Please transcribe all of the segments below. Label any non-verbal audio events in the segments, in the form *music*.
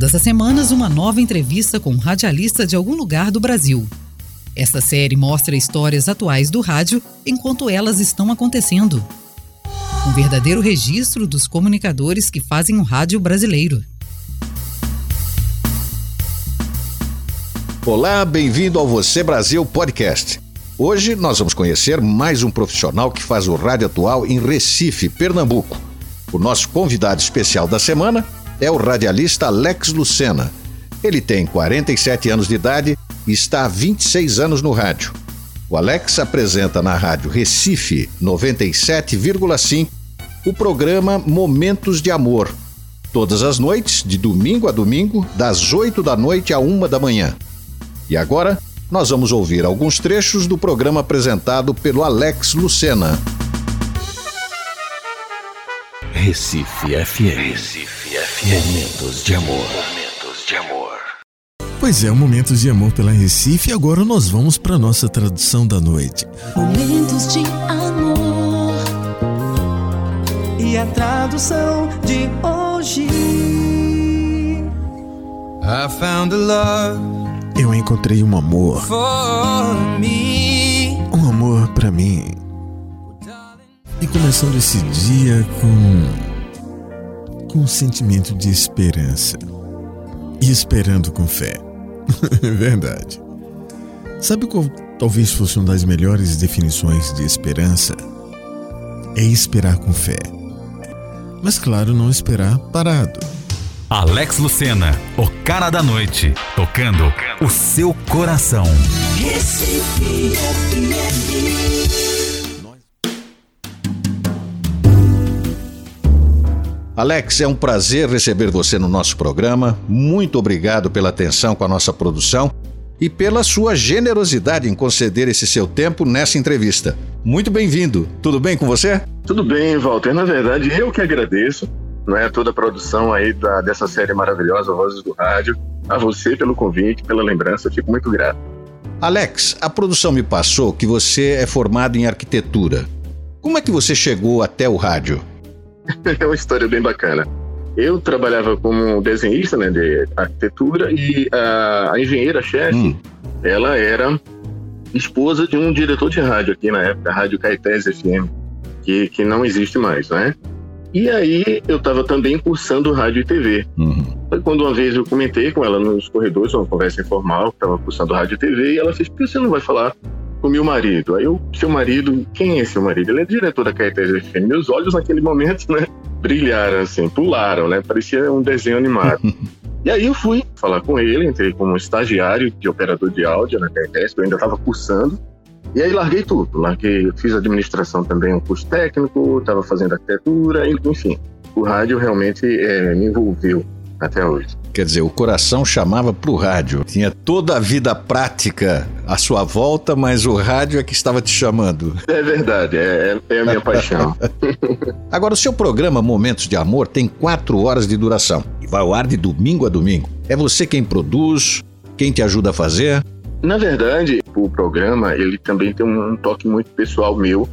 Todas as semanas, uma nova entrevista com um radialista de algum lugar do Brasil. Esta série mostra histórias atuais do rádio enquanto elas estão acontecendo. Um verdadeiro registro dos comunicadores que fazem o rádio brasileiro. Olá, bem-vindo ao Você Brasil Podcast. Hoje nós vamos conhecer mais um profissional que faz o rádio atual em Recife, Pernambuco. O nosso convidado especial da semana é o radialista Alex Lucena. Ele tem 47 anos de idade e está há 26 anos no rádio. O Alex apresenta na rádio Recife 97,5 o programa Momentos de Amor, todas as noites, de domingo a domingo, das 8 da noite à 1 da manhã. E agora, nós vamos ouvir alguns trechos do programa apresentado pelo Alex Lucena. Recife FM. Recife. Momentos de amor. Momentos de amor. Pois é, Momentos de Amor pela Recife e agora nós vamos para nossa tradução da noite. Momentos de amor. E a tradução de hoje. I found a love eu encontrei um amor. Um amor para mim. E começando esse dia com com um sentimento de esperança. E esperando com fé. *laughs* Verdade. Sabe qual talvez fosse uma das melhores definições de esperança? É esperar com fé. Mas claro, não esperar parado Alex Lucena, o cara da noite, tocando o seu coração. Alex, é um prazer receber você no nosso programa. Muito obrigado pela atenção com a nossa produção e pela sua generosidade em conceder esse seu tempo nessa entrevista. Muito bem-vindo. Tudo bem com você? Tudo bem, Walter. Na verdade, eu que agradeço não é toda a produção aí da, dessa série maravilhosa Vozes do Rádio. A você pelo convite, pela lembrança, fico muito grato. Alex, a produção me passou que você é formado em arquitetura. Como é que você chegou até o rádio? *laughs* é uma história bem bacana. Eu trabalhava como desenhista né, de arquitetura e a, a engenheira-chefe, hum. ela era esposa de um diretor de rádio aqui na época, a Rádio Caetés FM, que, que não existe mais, né? E aí eu estava também cursando rádio e TV. Uhum. Foi quando uma vez eu comentei com ela nos corredores, uma conversa informal, estava cursando rádio e TV, e ela fez, por que você não vai falar com meu marido? Aí eu, seu marido, quem é seu marido? Ele é diretor da Caetés FM. Meus olhos naquele momento, né, brilharam assim, pularam, né, parecia um desenho animado. *laughs* E aí eu fui falar com ele, entrei como estagiário de operador de áudio na Caetés, eu ainda estava cursando. E aí larguei tudo, larguei, fiz administração também, um curso técnico, estava fazendo arquitetura, enfim. O rádio realmente é, me envolveu até hoje. Quer dizer, o coração chamava para o rádio. Tinha toda a vida prática à sua volta, mas o rádio é que estava te chamando. É verdade, é, é a minha paixão. *laughs* Agora, o seu programa Momentos de Amor tem quatro horas de duração e vai ao ar de domingo a domingo. É você quem produz, quem te ajuda a fazer? Na verdade, o programa ele também tem um toque muito pessoal meu,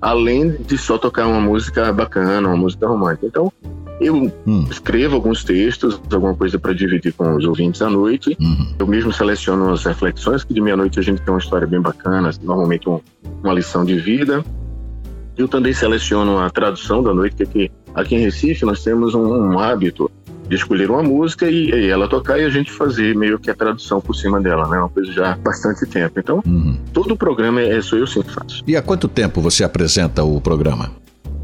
além de só tocar uma música bacana, uma música romântica. Então, eu hum. escrevo alguns textos, alguma coisa para dividir com os ouvintes à noite. Uhum. Eu mesmo seleciono as reflexões, que de meia-noite a gente tem uma história bem bacana, normalmente um, uma lição de vida. Eu também seleciono a tradução da noite, que aqui, aqui em Recife nós temos um, um hábito de escolher uma música e, e, ela tocar e a gente fazer meio que a tradução por cima dela, né? Uma coisa já há bastante tempo. Então, uhum. todo o programa é, sou eu sim que faço. E há quanto tempo você apresenta o programa?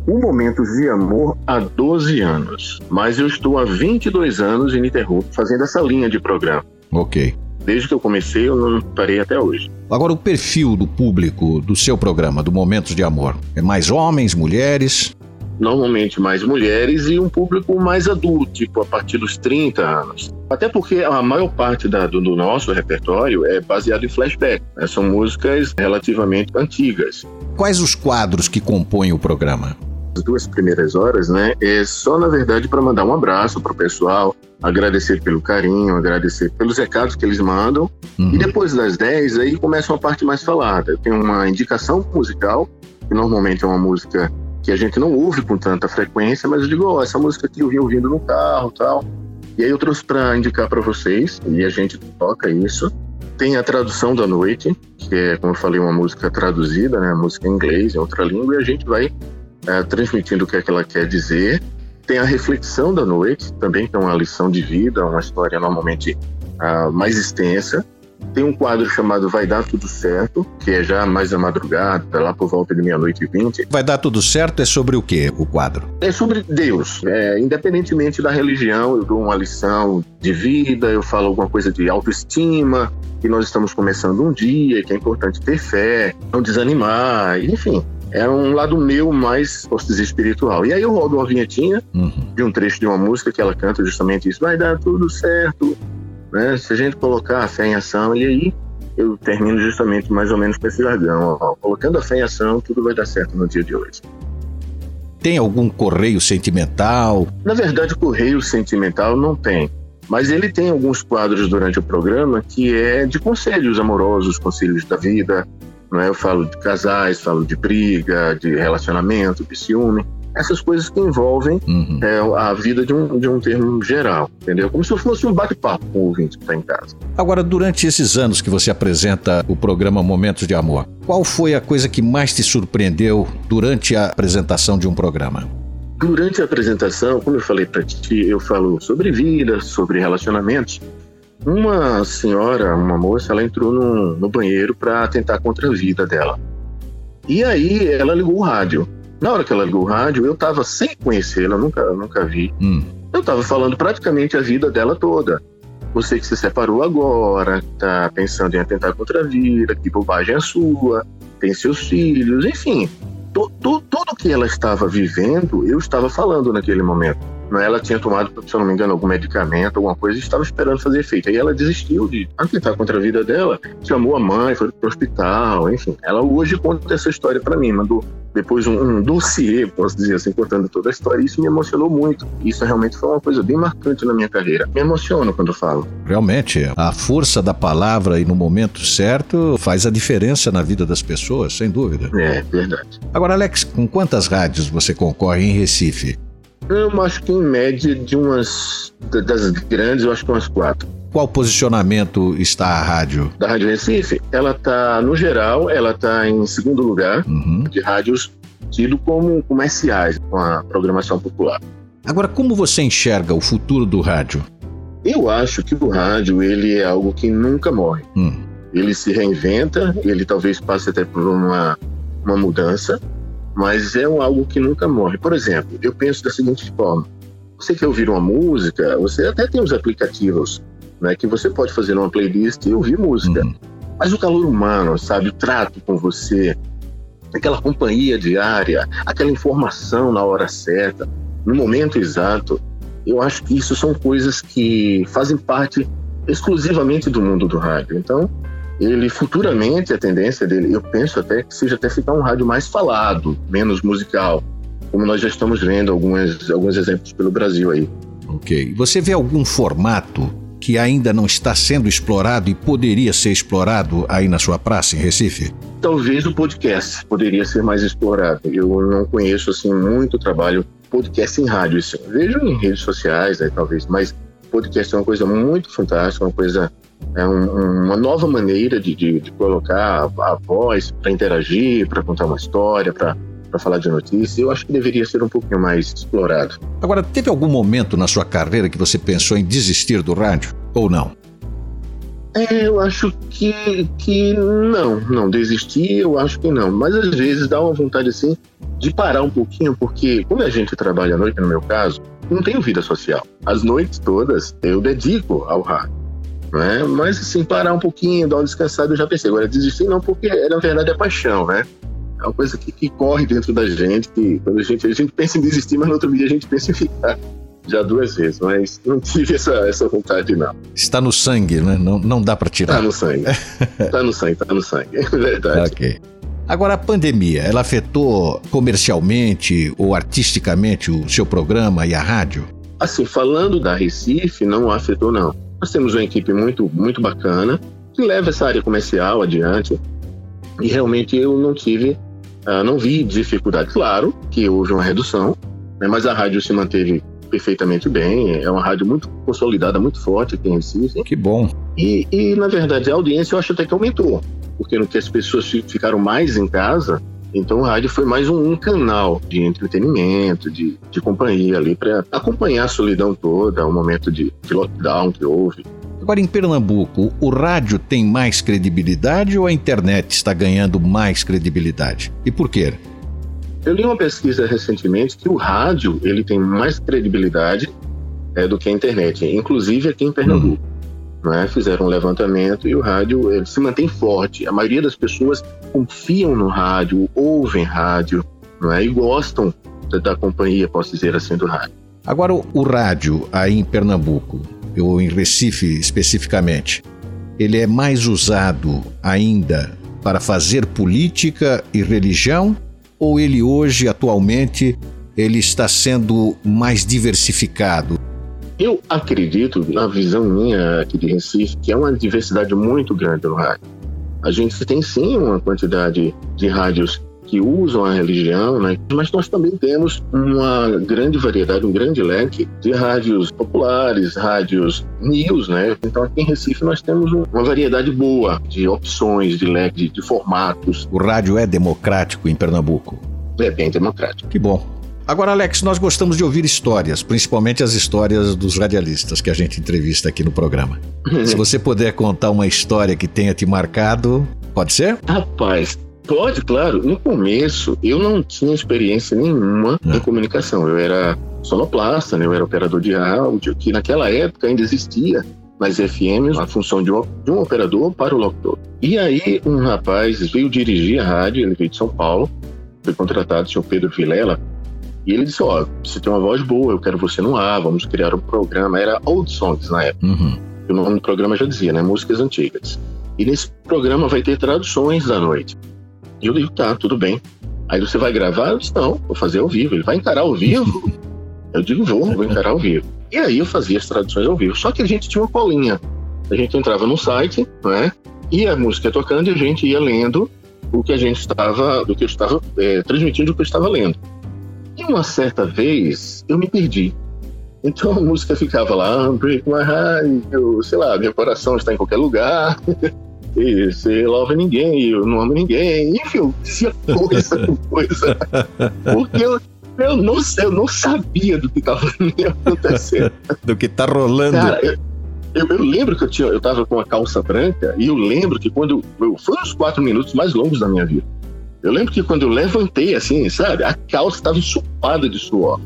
Um Momentos de Amor há 12 anos, mas eu estou há 22 anos ininterrupto fazendo essa linha de programa. Ok. Desde que eu comecei, eu não parei até hoje. Agora, o perfil do público do seu programa, do Momentos de Amor, é mais homens, mulheres? normalmente mais mulheres e um público mais adulto, tipo a partir dos 30 anos. Até porque a maior parte da, do, do, nosso repertório é baseado em flashback. Né? São músicas relativamente antigas. Quais os quadros que compõem o programa? As duas primeiras horas, né, é só na verdade para mandar um abraço para o pessoal, agradecer pelo carinho, agradecer pelos recados que eles mandam. Uhum. E depois das 10, aí começa uma parte mais falada. Tem uma indicação musical, que normalmente é uma música que a gente não ouve com tanta frequência, mas eu digo, oh, essa música aqui eu vim ouvindo no carro tal. E aí eu trouxe para indicar para vocês, e a gente toca isso. Tem a tradução da noite, que é, como eu falei, uma música traduzida, né? música em inglês, em outra língua, e a gente vai é, transmitindo o que, é que ela quer dizer. Tem a reflexão da noite, também, que é uma lição de vida, uma história normalmente uh, mais extensa. Tem um quadro chamado Vai Dar Tudo Certo, que é já mais a madrugada, lá por volta de meia-noite e vinte. Vai Dar Tudo Certo é sobre o que, o quadro? É sobre Deus. É, independentemente da religião, eu dou uma lição de vida, eu falo alguma coisa de autoestima, que nós estamos começando um dia, que é importante ter fé, não desanimar, enfim. É um lado meu mais, posso dizer, espiritual. E aí eu rodo uma vinhetinha uhum. de um trecho de uma música que ela canta justamente isso. Vai dar tudo certo, né? Se a gente colocar a fé em ação, e aí eu termino justamente mais ou menos com esse jargão. Ó, colocando a fé em ação, tudo vai dar certo no dia de hoje. Tem algum correio sentimental? Na verdade, correio sentimental não tem. Mas ele tem alguns quadros durante o programa que é de conselhos amorosos, conselhos da vida. Não é? Eu falo de casais, falo de briga, de relacionamento, de ciúme essas coisas que envolvem uhum. é, a vida de um, de um termo geral, entendeu? Como se fosse um bate-papo com o ouvinte que está em casa. Agora, durante esses anos que você apresenta o programa Momentos de Amor, qual foi a coisa que mais te surpreendeu durante a apresentação de um programa? Durante a apresentação, como eu falei para ti, eu falo sobre vida, sobre relacionamentos. Uma senhora, uma moça, ela entrou no, no banheiro para tentar contra a vida dela. E aí ela ligou o rádio. Na hora que ela ligou o rádio, eu estava sem conhecê-la, nunca, nunca vi. Hum. Eu estava falando praticamente a vida dela toda. Você que se separou agora, tá pensando em atentar contra a vida, que bobagem é sua, tem seus filhos, enfim. Tudo que ela estava vivendo, eu estava falando naquele momento. Né? Ela tinha tomado, se eu não me engano, algum medicamento, alguma coisa, e estava esperando fazer efeito. Aí ela desistiu de atentar contra a vida dela, chamou a mãe, foi para o hospital, enfim. Ela hoje conta essa história para mim, mandou depois um, um dossiê, posso dizer assim, contando toda a história. Isso me emocionou muito. Isso realmente foi uma coisa bem marcante na minha carreira. Me emociono quando falo. Realmente, a força da palavra e no momento certo faz a diferença na vida das pessoas, sem dúvida. É, verdade. Agora, Alex, com quantas rádios você concorre em Recife? Eu acho que em média de umas. das grandes, eu acho que umas quatro. Qual posicionamento está a rádio? Da Rádio Recife? Ela está, no geral, ela está em segundo lugar uhum. de rádios tido como comerciais, com a programação popular. Agora, como você enxerga o futuro do rádio? Eu acho que o rádio ele é algo que nunca morre. Hum. Ele se reinventa, ele talvez passe até por uma, uma mudança, mas é algo que nunca morre. Por exemplo, eu penso da seguinte forma: você quer ouvir uma música, você até tem os aplicativos, né, que você pode fazer uma playlist e ouvir música. Uhum. Mas o calor humano, sabe, o trato com você, aquela companhia diária, aquela informação na hora certa, no momento exato, eu acho que isso são coisas que fazem parte exclusivamente do mundo do rádio. Então, ele futuramente, a tendência dele, eu penso até que seja até ficar um rádio mais falado, menos musical, como nós já estamos vendo alguns, alguns exemplos pelo Brasil aí. Ok. Você vê algum formato que ainda não está sendo explorado e poderia ser explorado aí na sua praça, em Recife? Talvez o podcast poderia ser mais explorado. Eu não conheço assim muito trabalho podcast em rádio. Assim. Vejo em redes sociais, né, talvez, mas podcast é uma coisa muito fantástica, uma coisa é um, uma nova maneira de, de, de colocar a, a voz para interagir, para contar uma história, para para falar de notícias, eu acho que deveria ser um pouquinho mais explorado. Agora, teve algum momento na sua carreira que você pensou em desistir do rádio ou não? É, eu acho que, que não, não desistir, eu acho que não. Mas às vezes dá uma vontade assim de parar um pouquinho, porque quando a gente trabalha à noite, no meu caso, não tenho vida social. As noites todas eu dedico ao rádio. Né? Mas assim, parar um pouquinho, dar uma descansada, eu já pensei. Agora, desistir não, porque na verdade é paixão, né? É uma coisa que, que corre dentro da gente, que quando a gente, a gente pensa em desistir, mas no outro dia a gente pensa em ficar já duas vezes, mas não tive essa, essa vontade, não. Está no sangue, né? Não, não dá para tirar. Está no sangue. Está no sangue, está no sangue. *laughs* É verdade. Ok. Agora, a pandemia, ela afetou comercialmente ou artisticamente o seu programa e a rádio? Assim, falando da Recife, não afetou, não. Nós temos uma equipe muito, muito bacana que leva essa área comercial adiante e realmente eu não tive, uh, não vi dificuldade. Claro que houve uma redução, né, mas a rádio se manteve perfeitamente bem. É uma rádio muito consolidada, muito forte aqui em Recife. Que bom. E, e na verdade, a audiência eu acho até que aumentou. Porque no que as pessoas ficaram mais em casa, então o rádio foi mais um, um canal de entretenimento, de, de companhia ali, para acompanhar a solidão toda, o momento de, de lockdown que houve. Agora, em Pernambuco, o rádio tem mais credibilidade ou a internet está ganhando mais credibilidade? E por quê? Eu li uma pesquisa recentemente que o rádio ele tem mais credibilidade é, do que a internet, inclusive aqui em Pernambuco. Uhum. Né? Fizeram um levantamento e o rádio ele se mantém forte. A maioria das pessoas confiam no rádio, ouvem rádio é? e gostam da, da companhia, posso dizer assim, do rádio. Agora, o, o rádio aí em Pernambuco, ou em Recife especificamente, ele é mais usado ainda para fazer política e religião ou ele hoje, atualmente, ele está sendo mais diversificado? Eu acredito, na visão minha aqui de Recife, que é uma diversidade muito grande no rádio. A gente tem sim uma quantidade de rádios que usam a religião, né? mas nós também temos uma grande variedade, um grande leque de rádios populares, rádios news, né? Então aqui em Recife nós temos uma variedade boa de opções, de leque, de, de formatos. O rádio é democrático em Pernambuco? É bem democrático. Que bom. Agora, Alex, nós gostamos de ouvir histórias, principalmente as histórias dos radialistas que a gente entrevista aqui no programa. Se *laughs* você puder contar uma história que tenha te marcado, pode ser? Rapaz, Pode, claro. No começo, eu não tinha experiência nenhuma em comunicação. Eu era sonoplasta, né? eu era operador de áudio, que naquela época ainda existia nas FMs a função de um, de um operador para o locutor. E aí, um rapaz veio dirigir a rádio, ele veio de São Paulo, foi contratado, o senhor Pedro Vilela, e ele disse: Ó, oh, você tem uma voz boa, eu quero você no ar, vamos criar um programa. Era Old Songs na época. Uhum. O nome do programa já dizia, né? Músicas antigas. E nesse programa vai ter traduções da noite. E eu digo, tá, tudo bem. Aí você vai gravar? Eu disse, não, vou fazer ao vivo. Ele vai encarar ao vivo? *laughs* Eu digo, vou, vou encarar ao vivo. E aí eu fazia as traduções ao vivo. Só que a gente tinha uma colinha. A gente entrava no site, né? E a música tocando e a gente ia lendo o que a gente estava, do que eu estava é, transmitindo o que eu estava lendo. E uma certa vez eu me perdi. Então a música ficava lá, Break My Heart, eu, sei lá, meu coração está em qualquer lugar. *laughs* e você love ninguém, eu não amo ninguém, enfim, se coisa coisa. Porque eu, eu, não, eu não sabia do que estava *laughs* acontecendo. do que tá rolando. Cara, eu, eu, eu, lembro que eu, tinha, eu tava com a calça branca e eu lembro que quando. Eu, foi os quatro minutos mais longos da minha vida. Eu lembro que quando eu levantei assim, sabe, a calça estava ensopada de suor.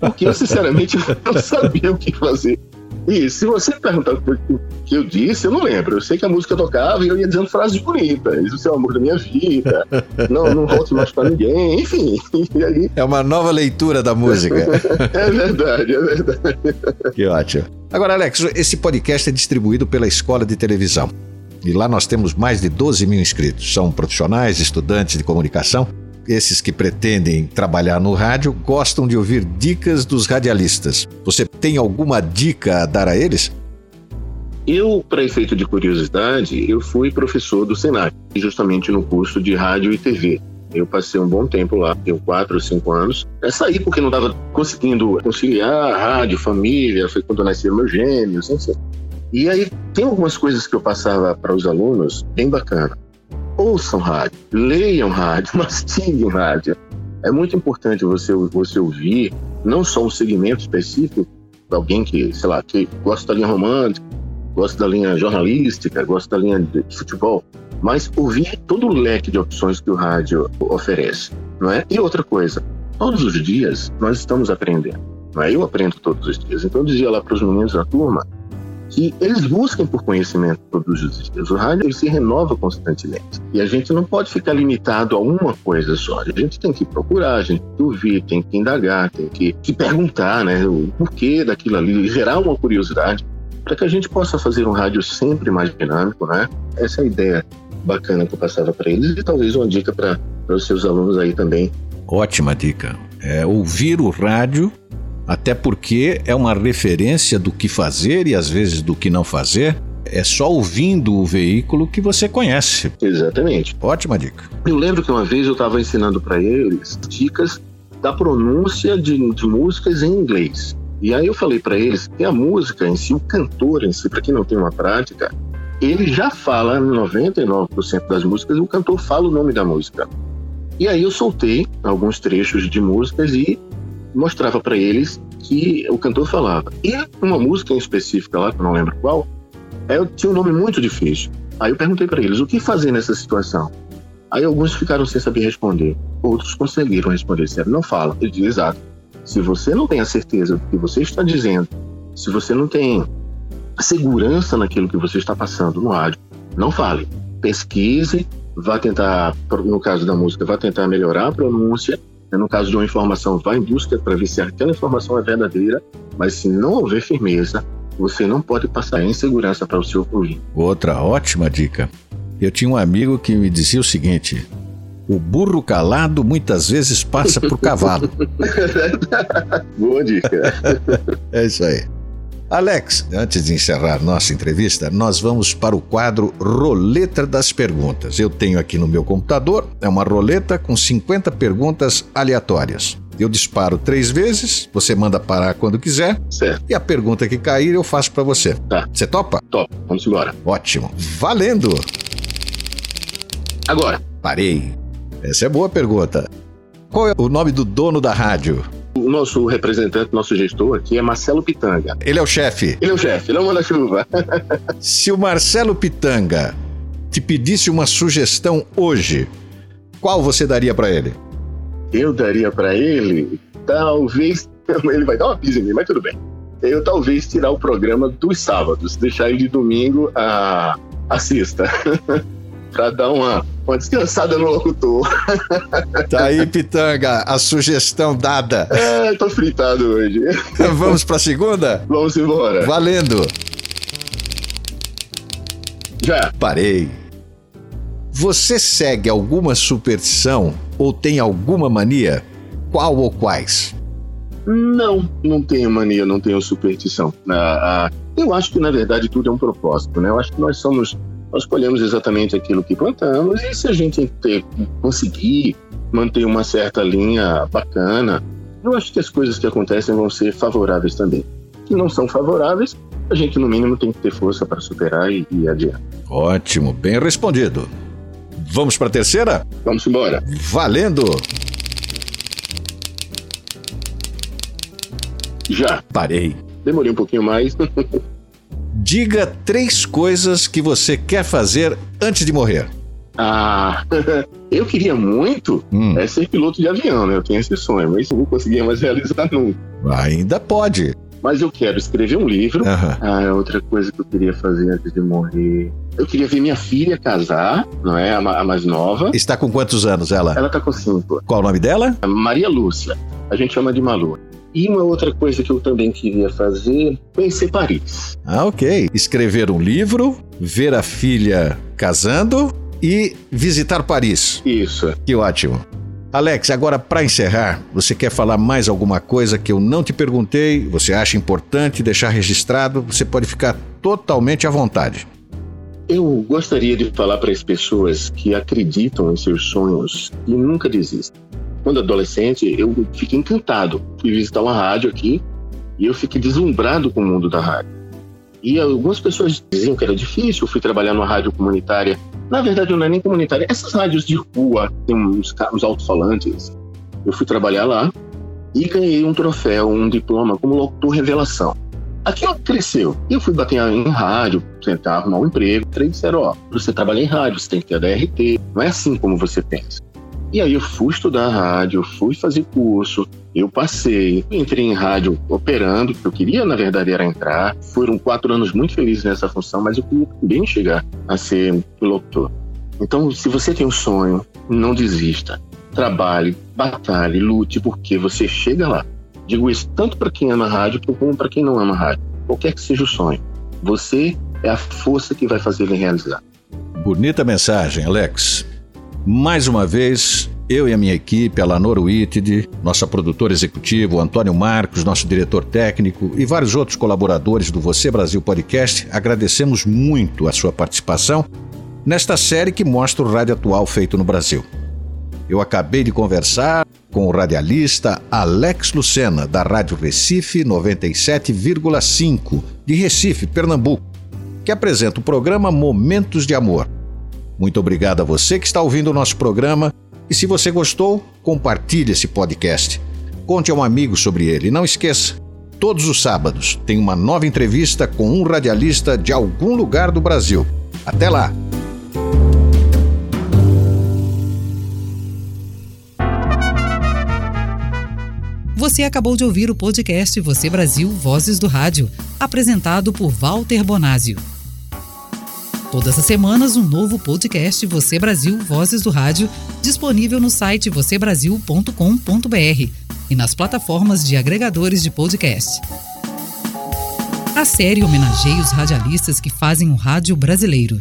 Porque eu, sinceramente, *laughs* não sabia o que fazer. E se você perguntar o que eu disse, eu não lembro. Eu sei que a música tocava e eu ia dizendo frases bonitas. Isso é o amor da minha vida. Não, não volte mais para ninguém. Enfim. Aí... É uma nova leitura da música. *laughs* é verdade, é verdade. Que ótimo. Agora, Alex, esse podcast é distribuído pela Escola de Televisão. E lá nós temos mais de 12 mil inscritos. São profissionais, estudantes de comunicação esses que pretendem trabalhar no rádio gostam de ouvir dicas dos radialistas. Você tem alguma dica a dar a eles? Eu, para efeito de curiosidade, eu fui professor do Senac, justamente no curso de rádio e TV. Eu passei um bom tempo lá, tenho quatro ou cinco anos. É sair porque não estava conseguindo conciliar rádio, família, foi quando nasceram meus gêmeos, enfim. E aí tem algumas coisas que eu passava para os alunos bem bacana ouçam rádio, leiam rádio, *laughs* mastiguem rádio. É muito importante você, você ouvir não só um segmento específico alguém que, sei lá, que gosta da linha romântica, gosta da linha jornalística, gosta da linha de futebol, mas ouvir todo o leque de opções que o rádio oferece, não é? E outra coisa, todos os dias nós estamos aprendendo, não é? Eu aprendo todos os dias. Então eu dizia lá para os meninos da turma, que eles buscam por conhecimento todos os dias. O rádio se renova constantemente. E a gente não pode ficar limitado a uma coisa só. A gente tem que procurar, a gente tem que ouvir, tem que indagar, tem que, que perguntar né, o porquê daquilo ali, gerar uma curiosidade, para que a gente possa fazer um rádio sempre mais dinâmico. Né? Essa é a ideia bacana que eu passava para eles e talvez uma dica para os seus alunos aí também. Ótima dica. É ouvir o rádio até porque é uma referência do que fazer e às vezes do que não fazer. É só ouvindo o veículo que você conhece. Exatamente. Ótima dica. Eu lembro que uma vez eu estava ensinando para eles dicas da pronúncia de, de músicas em inglês. E aí eu falei para eles que a música em si, o cantor em si, para quem não tem uma prática, ele já fala 99% das músicas, o cantor fala o nome da música. E aí eu soltei alguns trechos de músicas e mostrava para eles que o cantor falava. E uma música em específica lá, que eu não lembro qual, é, tinha um nome muito difícil. Aí eu perguntei para eles, o que fazer nessa situação? Aí alguns ficaram sem saber responder, outros conseguiram responder. Disseram, não fala. Ele diz, exato. Se você não tem a certeza do que você está dizendo, se você não tem segurança naquilo que você está passando no rádio, não fale. Pesquise, vá tentar, no caso da música, vá tentar melhorar a pronúncia. No caso de uma informação, vá em busca para ver se aquela informação é verdadeira. Mas se não houver firmeza, você não pode passar insegurança para o seu ouvinte. Outra ótima dica. Eu tinha um amigo que me dizia o seguinte: o burro calado muitas vezes passa por *laughs* cavalo. Boa dica. *laughs* é isso aí. Alex, antes de encerrar nossa entrevista, nós vamos para o quadro Roleta das Perguntas. Eu tenho aqui no meu computador, é uma roleta com 50 perguntas aleatórias. Eu disparo três vezes, você manda parar quando quiser. Certo. E a pergunta que cair eu faço para você. Tá. Você topa? Top. Vamos embora. Ótimo. Valendo! Agora. Parei. Essa é boa pergunta. Qual é o nome do dono da rádio? O nosso representante, nosso gestor aqui é Marcelo Pitanga. Ele é o chefe. Ele é o chefe, ele é o manda-chuva. Se o Marcelo Pitanga te pedisse uma sugestão hoje, qual você daria para ele? Eu daria para ele, talvez. *laughs* Ele vai dar uma pisa em mim, mas tudo bem. Eu talvez tirar o programa dos sábados, deixar ele de domingo a, a sexta. *laughs* para dar uma, uma descansada no locutor. Tá aí, Pitanga, a sugestão dada. É, tô fritado hoje. Vamos pra segunda? Vamos embora. Valendo. Já. Parei. Você segue alguma superstição ou tem alguma mania? Qual ou quais? Não, não tenho mania, não tenho superstição. Ah, ah, eu acho que, na verdade, tudo é um propósito, né? Eu acho que nós somos nós colhemos exatamente aquilo que plantamos e se a gente ter, conseguir manter uma certa linha bacana, eu acho que as coisas que acontecem vão ser favoráveis também. Se não são favoráveis, a gente no mínimo tem que ter força para superar e ir adiante. Ótimo, bem respondido. Vamos para a terceira? Vamos embora. Valendo! Já. Parei. Demorei um pouquinho mais. *laughs* Diga três coisas que você quer fazer antes de morrer. Ah, *laughs* eu queria muito hum. é ser piloto de avião, né? Eu tenho esse sonho, mas não vou conseguir mais realizar nunca. Ainda pode. Mas eu quero escrever um livro. Uhum. Ah, outra coisa que eu queria fazer antes de morrer. Eu queria ver minha filha casar, não é? A, mais nova. Está com quantos anos ela? Ela está com cinco. Qual o nome dela? Maria Lúcia. A gente chama de Malu. E uma outra coisa que eu também queria fazer, conhecer Paris. Ah, ok. Escrever um livro, ver a filha casando e visitar Paris. Isso. Que ótimo. Alex, agora para encerrar, você quer falar mais alguma coisa que eu não te perguntei? Você acha importante deixar registrado? Você pode ficar totalmente à vontade. Eu gostaria de falar para as pessoas que acreditam em seus sonhos e nunca desistem quando adolescente, eu fiquei encantado. Fui visitar uma rádio aqui e eu fiquei deslumbrado com o mundo da rádio. E algumas pessoas diziam que era difícil, eu fui trabalhar numa rádio comunitária. Na verdade, não é nem comunitária, essas rádios de rua, tem uns, uns alto-falantes. Eu fui trabalhar lá e ganhei um troféu, um diploma como locutor revelação. Aquilo cresceu. E eu fui bater em rádio, tentar arrumar um emprego. Três disseram: Ó, você trabalha em rádio, você tem que ter a DRT. Não é assim como você pensa. E aí eu fui estudar rádio, fui fazer curso, eu passei, entrei em rádio operando, que eu queria, na verdade, era entrar. Foram quatro anos muito felizes nessa função, mas eu queria também chegar a ser piloto. Então, se você tem um sonho, não desista. Trabalhe, batalhe, lute, porque você chega lá. Digo isso tanto para quem ama rádio como para quem não ama rádio. Qualquer que seja o sonho, você é a força que vai fazer ele realizar. Bonita mensagem, Alex. Mais uma vez, eu e a minha equipe, a Lanor Whitted, nossa produtora executiva, o Antônio Marcos, nosso diretor técnico e vários outros colaboradores do Você Brasil Podcast, agradecemos muito a sua participação nesta série que mostra o rádio atual feito no Brasil. Eu acabei de conversar com o radialista Alex Lucena, da Rádio Recife 97,5, de Recife, Pernambuco, que apresenta o programa Momentos de Amor. Muito obrigado a você que está ouvindo o nosso programa e se você gostou, compartilhe esse podcast. Conte a um amigo sobre ele. E não esqueça, todos os sábados tem uma nova entrevista com um radialista de algum lugar do Brasil. Até lá! Você acabou de ouvir o podcast Você Brasil Vozes do Rádio, apresentado por Walter Bonásio. Todas as semanas, um novo podcast Você Brasil Vozes do Rádio, disponível no site vocêbrasil.com.br e nas plataformas de agregadores de podcast. A série homenageia os radialistas que fazem o rádio brasileiro.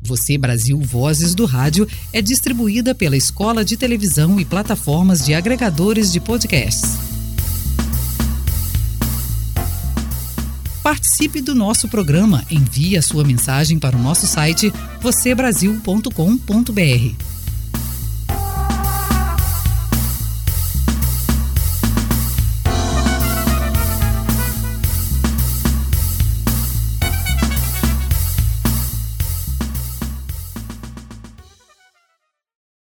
Você Brasil Vozes do Rádio é distribuída pela Escola de Televisão e plataformas de agregadores de podcasts. Participe do nosso programa. Envie a sua mensagem para o nosso site vocêbrasil.com.br.